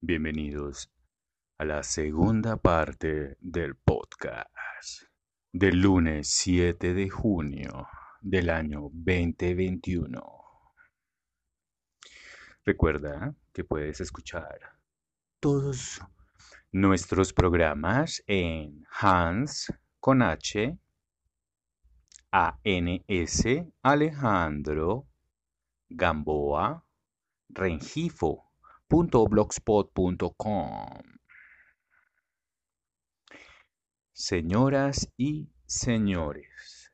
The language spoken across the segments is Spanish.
Bienvenidos a la segunda parte del podcast del lunes 7 de junio del año 2021. Recuerda que puedes escuchar todos nuestros programas en Hans con H ANS Alejandro Gamboa Rengifo.blogspot.com Señoras y señores,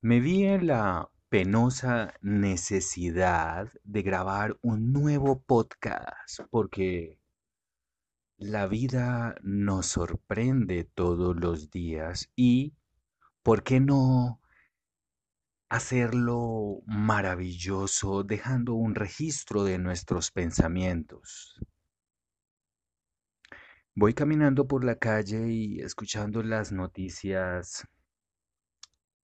me vi en la penosa necesidad de grabar un nuevo podcast porque la vida nos sorprende todos los días y ¿Por qué no hacerlo maravilloso dejando un registro de nuestros pensamientos? Voy caminando por la calle y escuchando las noticias.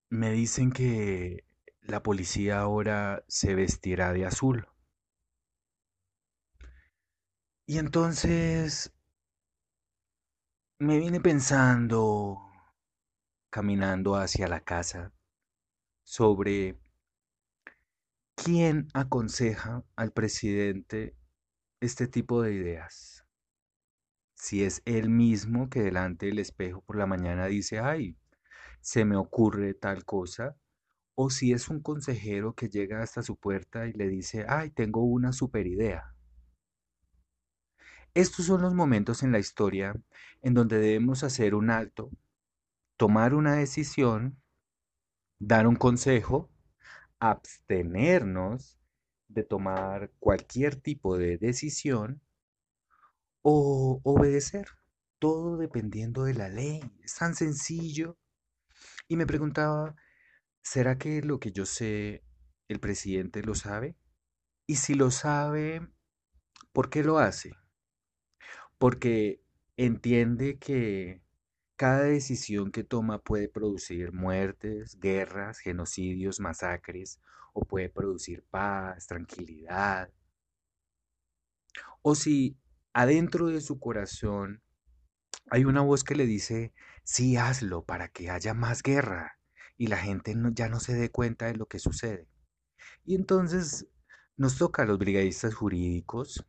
Me dicen que la policía ahora se vestirá de azul. Y entonces me vine pensando caminando hacia la casa sobre quién aconseja al presidente este tipo de ideas. Si es él mismo que delante del espejo por la mañana dice, ay, se me ocurre tal cosa, o si es un consejero que llega hasta su puerta y le dice, ay, tengo una super idea. Estos son los momentos en la historia en donde debemos hacer un alto tomar una decisión, dar un consejo, abstenernos de tomar cualquier tipo de decisión o obedecer, todo dependiendo de la ley. Es tan sencillo. Y me preguntaba, ¿será que lo que yo sé, el presidente lo sabe? Y si lo sabe, ¿por qué lo hace? Porque entiende que cada decisión que toma puede producir muertes, guerras, genocidios, masacres, o puede producir paz, tranquilidad. O si adentro de su corazón hay una voz que le dice, sí, hazlo para que haya más guerra y la gente ya no se dé cuenta de lo que sucede. Y entonces nos toca a los brigadistas jurídicos,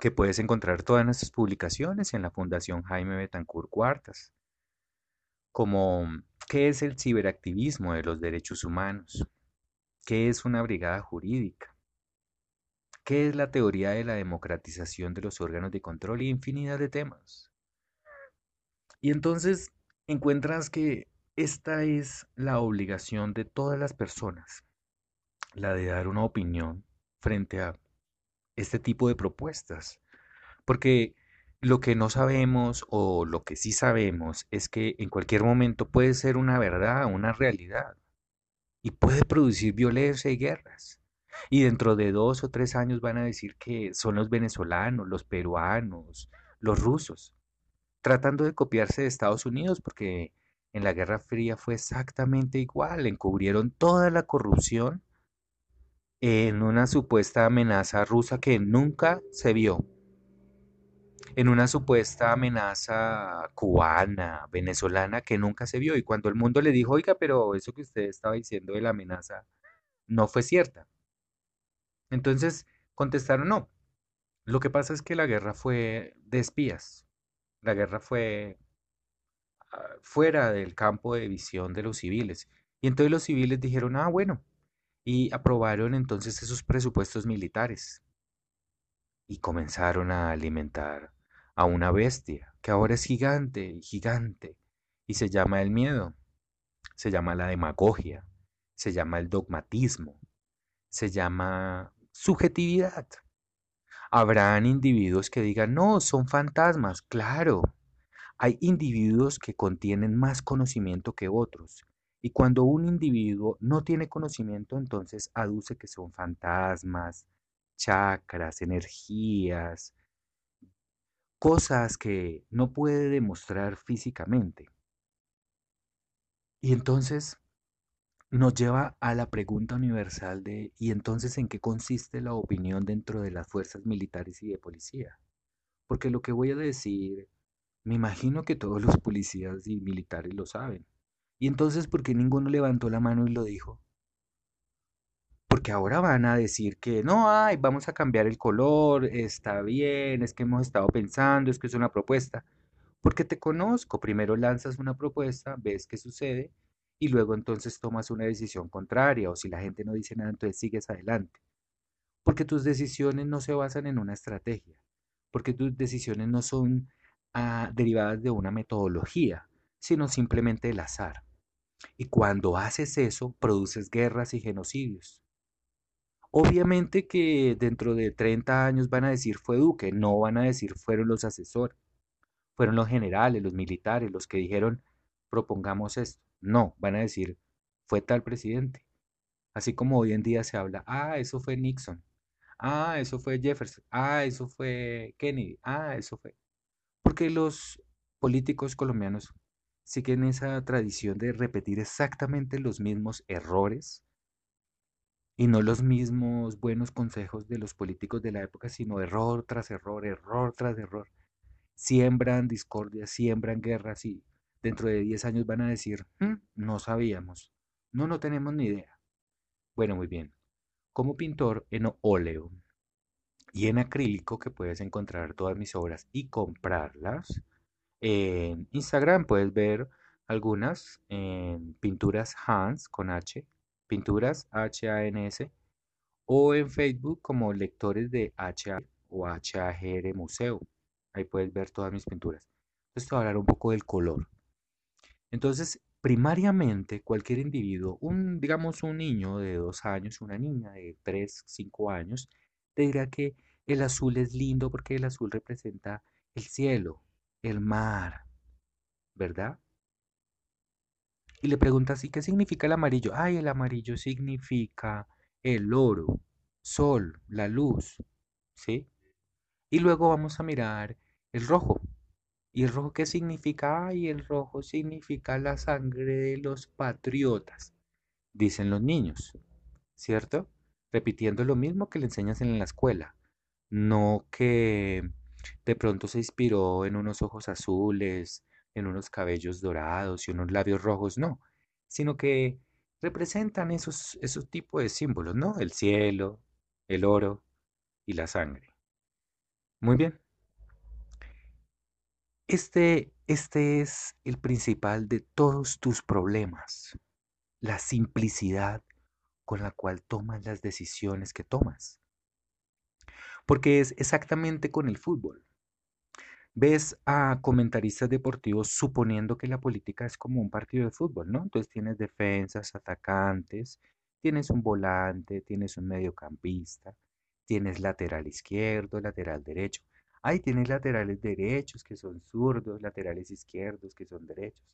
que puedes encontrar todas nuestras publicaciones en la Fundación Jaime Betancourt Cuartas como qué es el ciberactivismo de los derechos humanos, qué es una brigada jurídica, qué es la teoría de la democratización de los órganos de control y infinidad de temas. Y entonces encuentras que esta es la obligación de todas las personas, la de dar una opinión frente a este tipo de propuestas, porque lo que no sabemos o lo que sí sabemos es que en cualquier momento puede ser una verdad, una realidad, y puede producir violencia y guerras. Y dentro de dos o tres años van a decir que son los venezolanos, los peruanos, los rusos, tratando de copiarse de Estados Unidos, porque en la Guerra Fría fue exactamente igual, encubrieron toda la corrupción en una supuesta amenaza rusa que nunca se vio en una supuesta amenaza cubana, venezolana, que nunca se vio. Y cuando el mundo le dijo, oiga, pero eso que usted estaba diciendo de la amenaza no fue cierta. Entonces contestaron, no. Lo que pasa es que la guerra fue de espías. La guerra fue ah, fuera del campo de visión de los civiles. Y entonces los civiles dijeron, ah, bueno, y aprobaron entonces esos presupuestos militares y comenzaron a alimentar a una bestia que ahora es gigante y gigante y se llama el miedo, se llama la demagogia, se llama el dogmatismo, se llama subjetividad. Habrán individuos que digan, no, son fantasmas, claro. Hay individuos que contienen más conocimiento que otros. Y cuando un individuo no tiene conocimiento, entonces aduce que son fantasmas, chakras, energías, cosas que no puede demostrar físicamente. Y entonces nos lleva a la pregunta universal de ¿y entonces en qué consiste la opinión dentro de las fuerzas militares y de policía? Porque lo que voy a decir, me imagino que todos los policías y militares lo saben. ¿Y entonces por qué ninguno levantó la mano y lo dijo? Porque ahora van a decir que no, ay, vamos a cambiar el color, está bien, es que hemos estado pensando, es que es una propuesta. Porque te conozco, primero lanzas una propuesta, ves qué sucede y luego entonces tomas una decisión contraria o si la gente no dice nada, entonces sigues adelante. Porque tus decisiones no se basan en una estrategia, porque tus decisiones no son ah, derivadas de una metodología, sino simplemente del azar. Y cuando haces eso, produces guerras y genocidios. Obviamente que dentro de 30 años van a decir fue Duque, no van a decir fueron los asesores, fueron los generales, los militares, los que dijeron propongamos esto. No, van a decir fue tal presidente. Así como hoy en día se habla, ah, eso fue Nixon, ah, eso fue Jefferson, ah, eso fue Kennedy, ah, eso fue. Porque los políticos colombianos siguen esa tradición de repetir exactamente los mismos errores y no los mismos buenos consejos de los políticos de la época, sino error tras error, error tras error. Siembran discordia, siembran guerras y dentro de 10 años van a decir, "Mm, no sabíamos, no, no tenemos ni idea. Bueno, muy bien. Como pintor en óleo y en acrílico, que puedes encontrar todas mis obras y comprarlas, en Instagram puedes ver algunas en pinturas Hans con H Pinturas H-A-N-S o en Facebook como lectores de HA o HAGR Museo. Ahí puedes ver todas mis pinturas. Entonces te a hablar un poco del color. Entonces, primariamente, cualquier individuo, un, digamos un niño de dos años, una niña de tres, cinco años, te dirá que el azul es lindo porque el azul representa el cielo, el mar, ¿verdad? Y le preguntas, ¿y qué significa el amarillo? Ay, el amarillo significa el oro, sol, la luz, ¿sí? Y luego vamos a mirar el rojo. ¿Y el rojo qué significa? Ay, el rojo significa la sangre de los patriotas, dicen los niños, ¿cierto? Repitiendo lo mismo que le enseñas en la escuela, no que de pronto se inspiró en unos ojos azules, en unos cabellos dorados y unos labios rojos, no, sino que representan esos, esos tipos de símbolos, ¿no? El cielo, el oro y la sangre. Muy bien. Este, este es el principal de todos tus problemas, la simplicidad con la cual tomas las decisiones que tomas. Porque es exactamente con el fútbol ves a comentaristas deportivos suponiendo que la política es como un partido de fútbol, ¿no? Entonces tienes defensas, atacantes, tienes un volante, tienes un mediocampista, tienes lateral izquierdo, lateral derecho. Ahí tienes laterales derechos que son zurdos, laterales izquierdos que son derechos.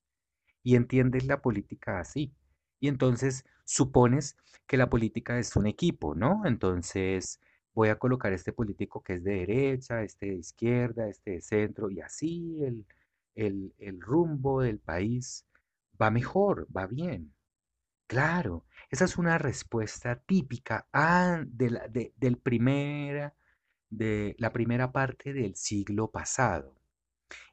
Y entiendes la política así. Y entonces supones que la política es un equipo, ¿no? Entonces voy a colocar este político que es de derecha, este de izquierda, este de centro, y así el, el, rumbo del país va mejor, va bien. Claro, esa es una respuesta típica de la, del primera, de la primera parte del siglo pasado.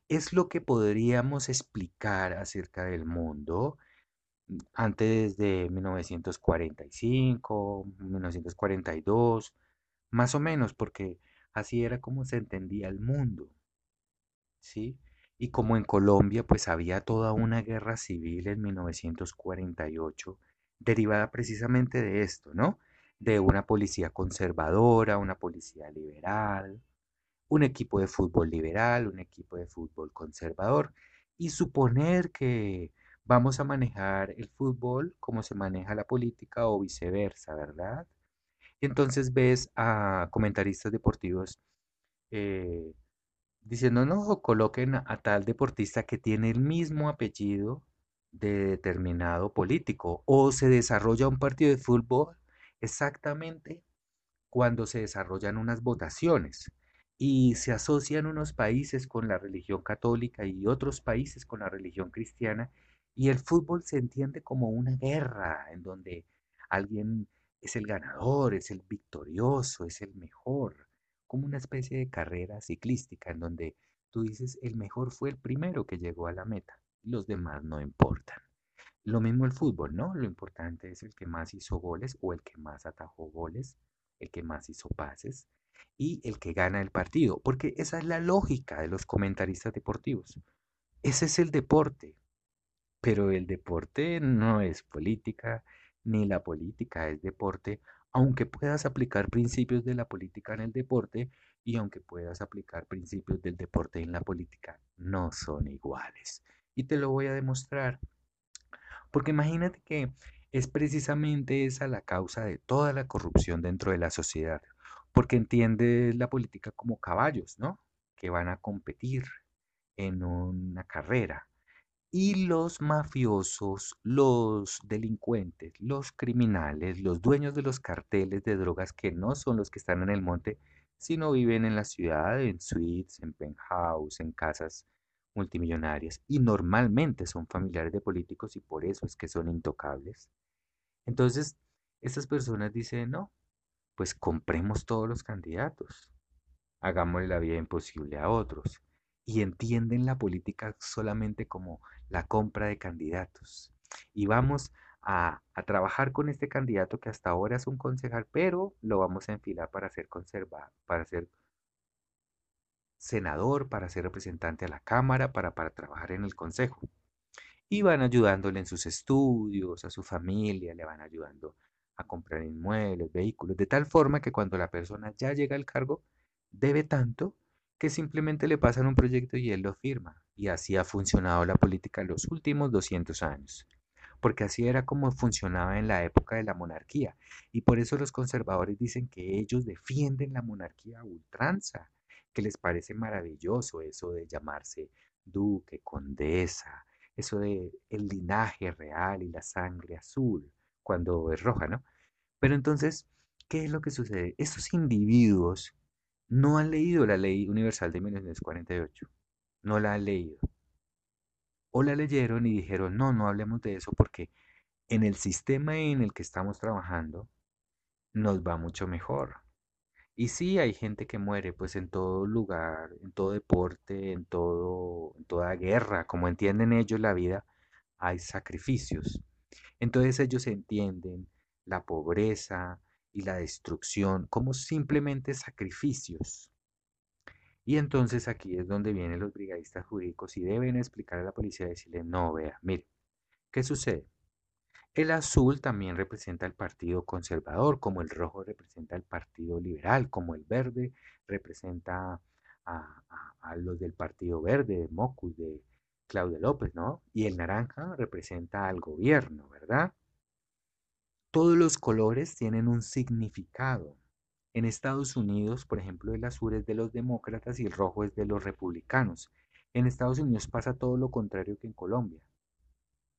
Es lo que podríamos explicar acerca del mundo mm, antes de 1945, 1942, más o menos, porque así era como se entendía el mundo, ¿sí? Y como en Colombia pues había toda una guerra civil en 1948, derivada precisamente de esto, ¿no? De una policía conservadora, una policía liberal, un equipo de fútbol liberal, un equipo de fútbol conservador, y suponer que vamos a manejar el fútbol como se maneja la política o viceversa, ¿verdad? Entonces ves a comentaristas deportivos eh, diciendo, no, coloquen a, tal deportista que tiene el mismo apellido de determinado político o se desarrolla un partido de fútbol exactamente cuando se desarrollan unas votaciones y se asocian unos países con la religión católica y otros países con la religión cristiana Y el fútbol se entiende como una guerra en donde alguien es el ganador, es el victorioso, es el mejor, como una especie de carrera ciclística en donde tú dices el mejor fue el primero que llegó a la meta, los demás no importan. Lo mismo el fútbol, ¿no? Lo importante es el que más hizo goles o el que más atajó goles, el que más hizo pases y el que gana el partido, porque esa es la lógica de los comentaristas deportivos. Ese es el deporte, pero el deporte no es política, ni la política es deporte, aunque puedas aplicar principios de la política en el deporte y aunque puedas aplicar principios del deporte en la política, no son iguales. Y te lo voy a demostrar. Porque imagínate que es precisamente esa la causa de toda la corrupción dentro de la sociedad, porque entiende la política como caballos, ¿no? Que van a competir en una carrera. Y los mafiosos, los delincuentes, los criminales, los dueños de los carteles de drogas que no son los que están en el monte, sino viven en la ciudad, en suites, en penthouse, en casas multimillonarias y normalmente son familiares de políticos y por eso es que son intocables. Entonces, estas personas dicen, no, pues compremos todos los candidatos, hagámosle la vida imposible a otros y entienden la política solamente como la compra de candidatos. Y vamos a, a, trabajar con este candidato que hasta ahora es un concejal, pero lo vamos a enfilar para ser conservado, para ser senador, para ser representante a la Cámara, para, para trabajar en el Consejo. Y van ayudándole en sus estudios, a su familia, le van ayudando a comprar inmuebles, vehículos, de tal forma que cuando la persona ya llega al cargo, debe tanto que simplemente le pasan un proyecto y él lo firma. Y así ha funcionado la política los últimos 200 años. Porque así era como funcionaba en la época de la monarquía. Y por eso los conservadores dicen que ellos defienden la monarquía a ultranza que les parece maravilloso eso de llamarse duque, condesa, eso de el linaje real y la sangre azul, cuando es roja, ¿no? Pero entonces, ¿qué es lo que sucede? Estos individuos no han leído la ley universal de 1948, no la han leído. O la leyeron y dijeron, no, no hablemos de eso porque en el sistema en el que estamos trabajando nos va mucho mejor. Y sí, hay gente que muere, pues en todo lugar, en todo deporte, en todo, en toda guerra, como entienden ellos la vida, hay sacrificios. Entonces ellos entienden la pobreza y la destrucción como simplemente sacrificios. Y entonces aquí es donde vienen los brigadistas jurídicos y deben explicar a la policía y decirle, no, vea, mire, ¿qué sucede? El azul también representa el Partido Conservador, como el rojo representa el Partido Liberal, como el verde representa a, los del Partido Verde, de Mocus, de Claudia López, ¿no? Y el naranja representa al gobierno, ¿verdad? Todos los colores tienen un significado. En Estados Unidos, por ejemplo, el azul es de los demócratas y el rojo es de los republicanos. En Estados Unidos pasa todo lo contrario que en Colombia.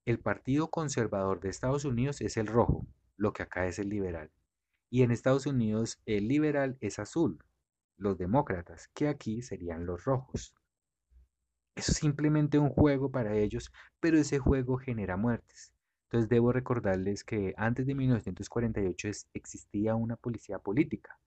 El Partido Conservador de Estados Unidos es el rojo, lo que acá es el liberal. Y en Estados Unidos el liberal es azul, los demócratas, que aquí serían los rojos. Es simplemente un juego para ellos, pero ese juego genera muertes. Entonces debo recordarles que antes de 1948 existía una policía política.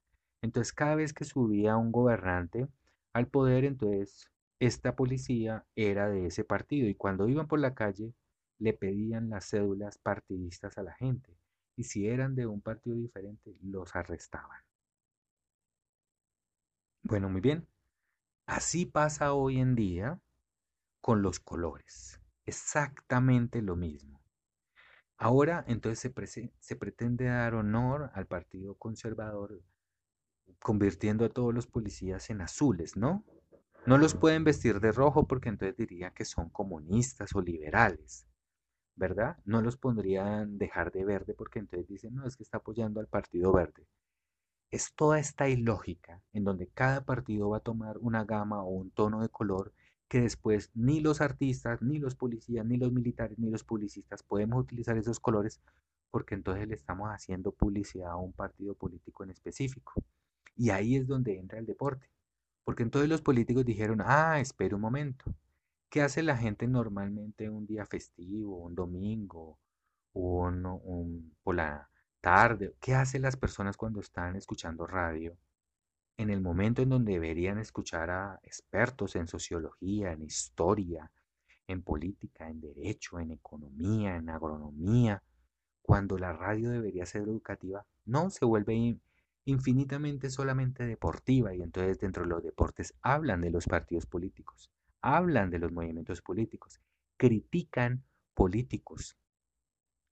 Entonces cada vez que subía un gobernante al poder, entonces esta policía era de ese partido y cuando iban por la calle le pedían las cédulas partidistas a la gente y si eran de un partido diferente los arrestaban. Bueno, muy bien. Así pasa hoy en día con los colores. Exactamente lo mismo. Ahora entonces se, pretende dar honor al Partido Conservador convirtiendo a todos los policías en azules, ¿no? No los pueden vestir de rojo porque entonces diría que son comunistas o liberales. ¿verdad? No los pondrían dejar de verde porque entonces dicen, no, es que está apoyando al partido verde. Es toda esta ilógica en donde cada partido va a tomar una gama o un tono de color que después ni los artistas, ni los policías, ni los militares, ni los publicistas podemos utilizar esos colores porque entonces le estamos haciendo publicidad a un partido político en específico. Y ahí es donde entra el deporte. Porque entonces los políticos dijeron, ah, espera un momento, ¿Qué hace la gente normalmente un día festivo, un domingo, un, un- por la tarde? ¿Qué hacen las personas cuando están escuchando radio? En el momento en donde deberían escuchar a expertos en sociología, en historia, en política, en derecho, en economía, en agronomía, cuando la radio debería ser educativa, no, se vuelve in- infinitamente solamente deportiva y entonces dentro de los deportes hablan de los partidos políticos, hablan de los movimientos políticos, critican políticos,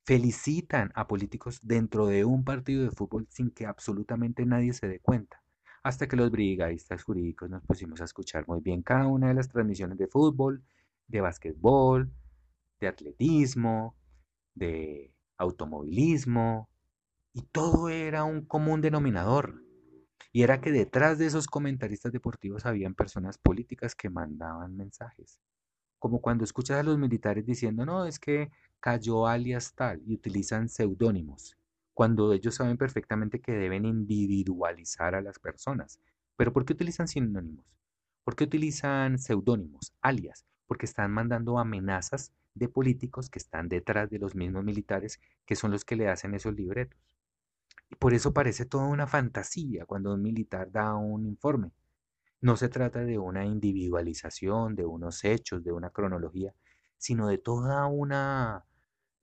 felicitan a políticos dentro de un partido de fútbol sin que absolutamente nadie se dé cuenta. Hasta que los brigadistas jurídicos nos pusimos a escuchar muy bien cada una de las transmisiones de fútbol, de básquetbol, de atletismo, de automovilismo, y todo era un común denominador. Y era que detrás de esos comentaristas deportivos habían personas políticas que mandaban mensajes. Como cuando escuchas a los militares diciendo, no, es que cayó alias tal y utilizan seudónimos, cuando ellos saben perfectamente que deben individualizar a las personas. Pero ¿por qué utilizan sinónimos? ¿Por qué utilizan seudónimos, alias? Porque están mandando amenazas de políticos que están detrás de los mismos militares que son los que le hacen esos libretos. Y por eso parece toda una fantasía cuando un militar da un informe. No se trata de una individualización, de unos hechos, de una cronología, sino de toda una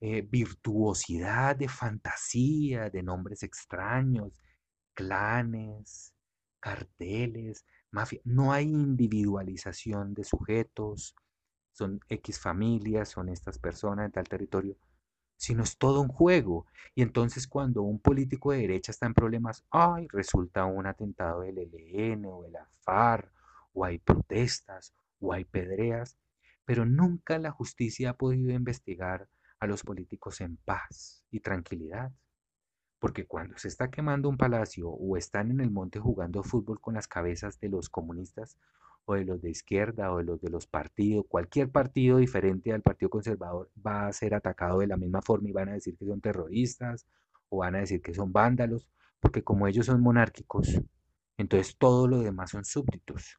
eh, virtuosidad de fantasía, de nombres extraños, clanes, carteles, mafia. No hay individualización de sujetos, son X familias, son estas personas en tal territorio, sino es todo un juego. Y entonces cuando un político de derecha está en problemas, ay, resulta un atentado del ELN o de la FARC, o hay protestas, o hay pedreas, pero nunca la justicia ha podido investigar a los políticos en paz y tranquilidad. Porque cuando se está quemando un palacio o están en el monte jugando fútbol con las cabezas de los comunistas o de los de izquierda o de los de los partidos, cualquier partido diferente al Partido Conservador va a ser atacado de la misma forma y van a decir que son terroristas o van a decir que son vándalos, porque como ellos son monárquicos, entonces todo lo demás son súbditos.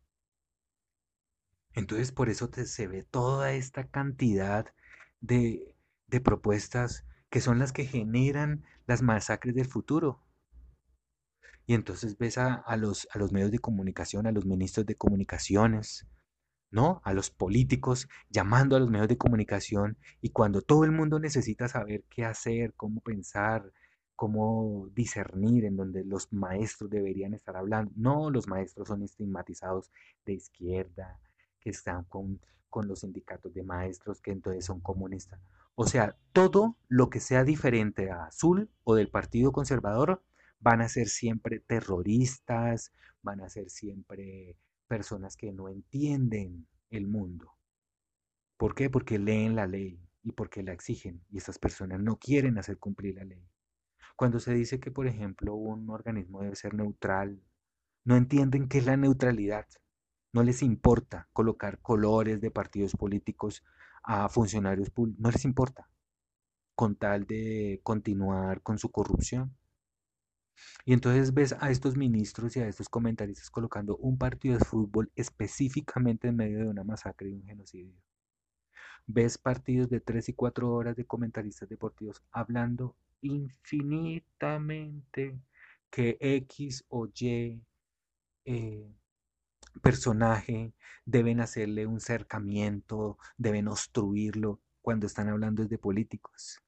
Entonces por eso te- se ve toda esta cantidad de, de propuestas que son las que generan las masacres del futuro. Y entonces ves a, los, a los medios de comunicación, a los ministros de comunicaciones, ¿no? A los políticos llamando a los medios de comunicación y cuando todo el mundo necesita saber qué hacer, cómo pensar, cómo discernir, en donde los maestros deberían estar hablando. No, los maestros son estigmatizados de izquierda, que están con, con los sindicatos de maestros, que entonces son comunistas. O sea, todo lo que sea diferente a Azul o del Partido Conservador van a ser siempre terroristas, van a ser siempre personas que no entienden el mundo. ¿Por qué? Porque leen la ley y porque la exigen y estas personas no quieren hacer cumplir la ley. Cuando se dice que, por ejemplo, un organismo debe ser neutral, no entienden qué es la neutralidad. No les importa colocar colores de partidos políticos a funcionarios públicos, no les importa, con tal de continuar con su corrupción. Y entonces ves a estos ministros y a estos comentaristas colocando un partido de fútbol específicamente en medio de una masacre y un genocidio. Ves partidos de tres y cuatro horas de comentaristas deportivos hablando infinitamente que X o Y eh, personaje deben hacerle un cercamiento, deben obstruirlo cuando están hablando de políticos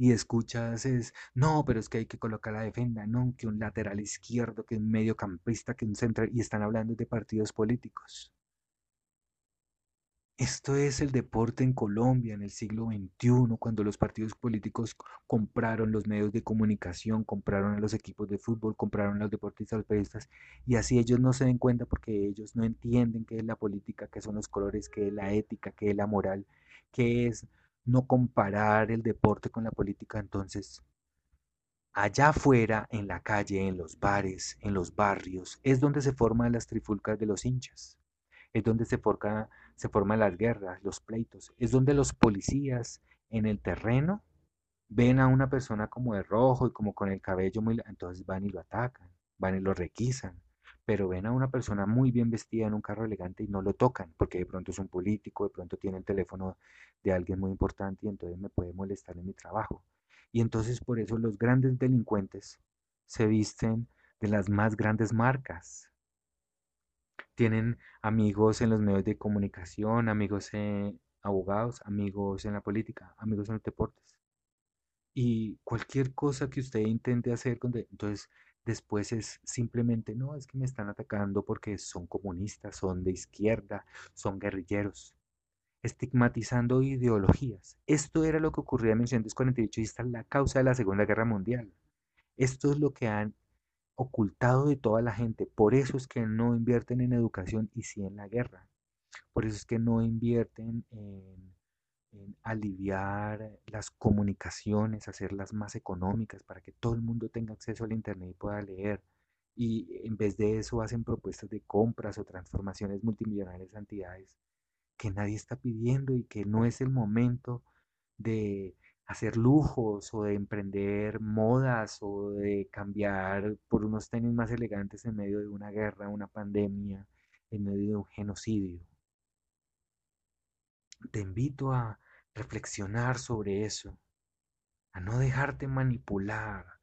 y escuchas es, no, pero es que hay que colocar la defensa, no, que un lateral izquierdo, que un mediocampista, que un central, y están hablando de partidos políticos. Esto es el deporte en Colombia en el siglo XXI, cuando los partidos políticos compraron los medios de comunicación, compraron a los equipos de fútbol, compraron a los deportistas, a los periodistas, y así ellos no se den cuenta porque ellos no entienden qué es la política, qué son los colores, qué es la ética, qué es la moral, qué es no comparar el deporte con la política. Entonces, allá afuera, en la calle, en los bares, en los barrios, es donde se forman las trifulcas de los hinchas es donde se, forca, se forman las guerras, los pleitos, es donde los policías en el terreno ven a una persona como de rojo y como con el cabello muy... Entonces van y lo atacan, van y lo requisan. pero ven a una persona muy bien vestida en un carro elegante y no lo tocan, porque de pronto es un político, de pronto tiene el teléfono de alguien muy importante y entonces me puede molestar en mi trabajo. Y entonces por eso los grandes delincuentes se visten de las más grandes marcas. Tienen amigos en los medios de comunicación, amigos en abogados, amigos en la política, amigos en los deportes. Y cualquier cosa que usted intente hacer, entonces después es simplemente, no, es que me están atacando porque son comunistas, son de izquierda, son guerrilleros, estigmatizando ideologías. Esto era lo que ocurría en 1948 y esta es la causa de la Segunda Guerra Mundial. Esto es lo que han ocultado de toda la gente. Por eso es que no invierten en educación y sí en la guerra. Por eso es que no invierten en, aliviar las comunicaciones, hacerlas más económicas para que todo el mundo tenga acceso al Internet y pueda leer. Y en vez de eso hacen propuestas de compras o transformaciones multimillonarias de entidades que nadie está pidiendo y que no es el momento de hacer lujos o de emprender modas o de cambiar por unos tenis más elegantes en medio de una guerra, una pandemia, en medio de un genocidio. Te invito a reflexionar sobre eso, a no dejarte manipular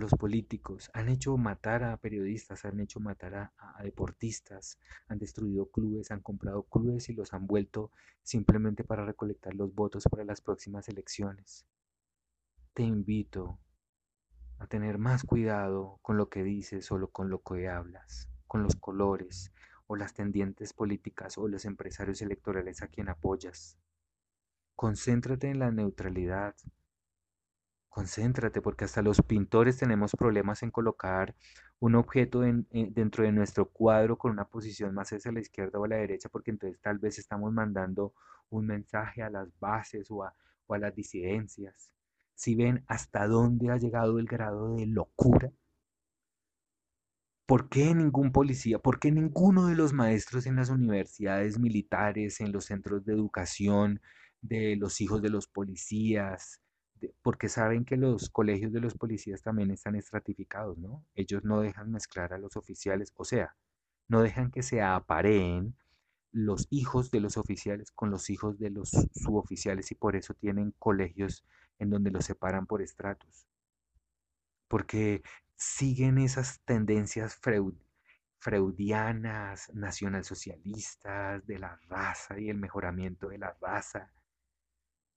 los políticos. Han hecho matar a periodistas, han hecho matar a, a, deportistas, han destruido clubes, han comprado clubes y los han vuelto simplemente para recolectar los votos para las próximas elecciones. Te invito a tener más cuidado con lo que dices o con lo que hablas, con los colores, o las tendientes políticas o los empresarios electorales a quien apoyas. Concéntrate en la neutralidad. Concéntrate porque hasta los pintores tenemos problemas en colocar un objeto dentro de nuestro cuadro con una posición más hacia la izquierda o a la derecha porque entonces tal vez estamos mandando un mensaje a las bases o a, o a las disidencias. Si ven hasta dónde ha llegado el grado de locura ¿Por qué ningún policía? ¿Por qué ninguno de los maestros en las universidades militares, en los centros de educación de los hijos de los policías? Porque saben que los colegios de los policías también están estratificados, ¿no? Ellos no dejan mezclar a los oficiales, o sea, no dejan que se apareen los hijos de los oficiales con los hijos de los suboficiales y por eso tienen colegios en donde los separan por estratos. Porque siguen esas tendencias freudianas, nacionalsocialistas, de la raza y el mejoramiento de la raza.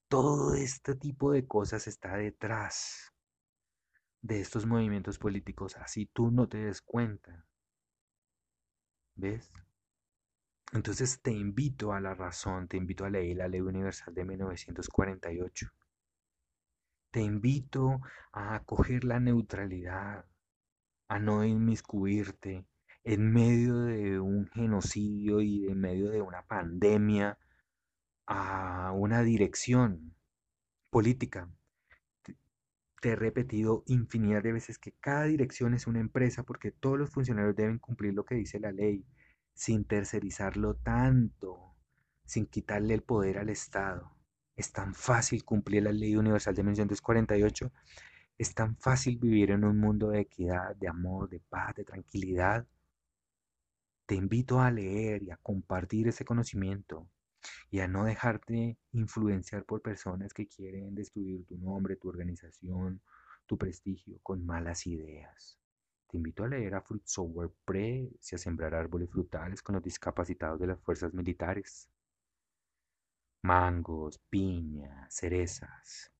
Todo este tipo de cosas está detrás de estos movimientos políticos, así tú no te des cuenta. ¿Ves? Entonces te invito a la razón, te invito a leer la Ley Universal de 1948. Te invito a acoger la neutralidad, a no inmiscuirte en medio de un genocidio y en medio de una pandemia a una dirección política. Te he repetido infinidad de veces que cada dirección es una empresa porque todos los funcionarios deben cumplir lo que dice la ley, sin tercerizarlo tanto, sin quitarle el poder al Estado. Es tan fácil cumplir la ley universal de 1948, es tan fácil vivir en un mundo de equidad, de amor, de paz, de tranquilidad. Te invito a leer y a compartir ese conocimiento y a no dejarte influenciar por personas que quieren destruir tu nombre, tu organización, tu prestigio con malas ideas. Te invito a leer a Fruit Software Pre y a sembrar árboles frutales con los discapacitados de las fuerzas militares mangos, piñas, cerezas.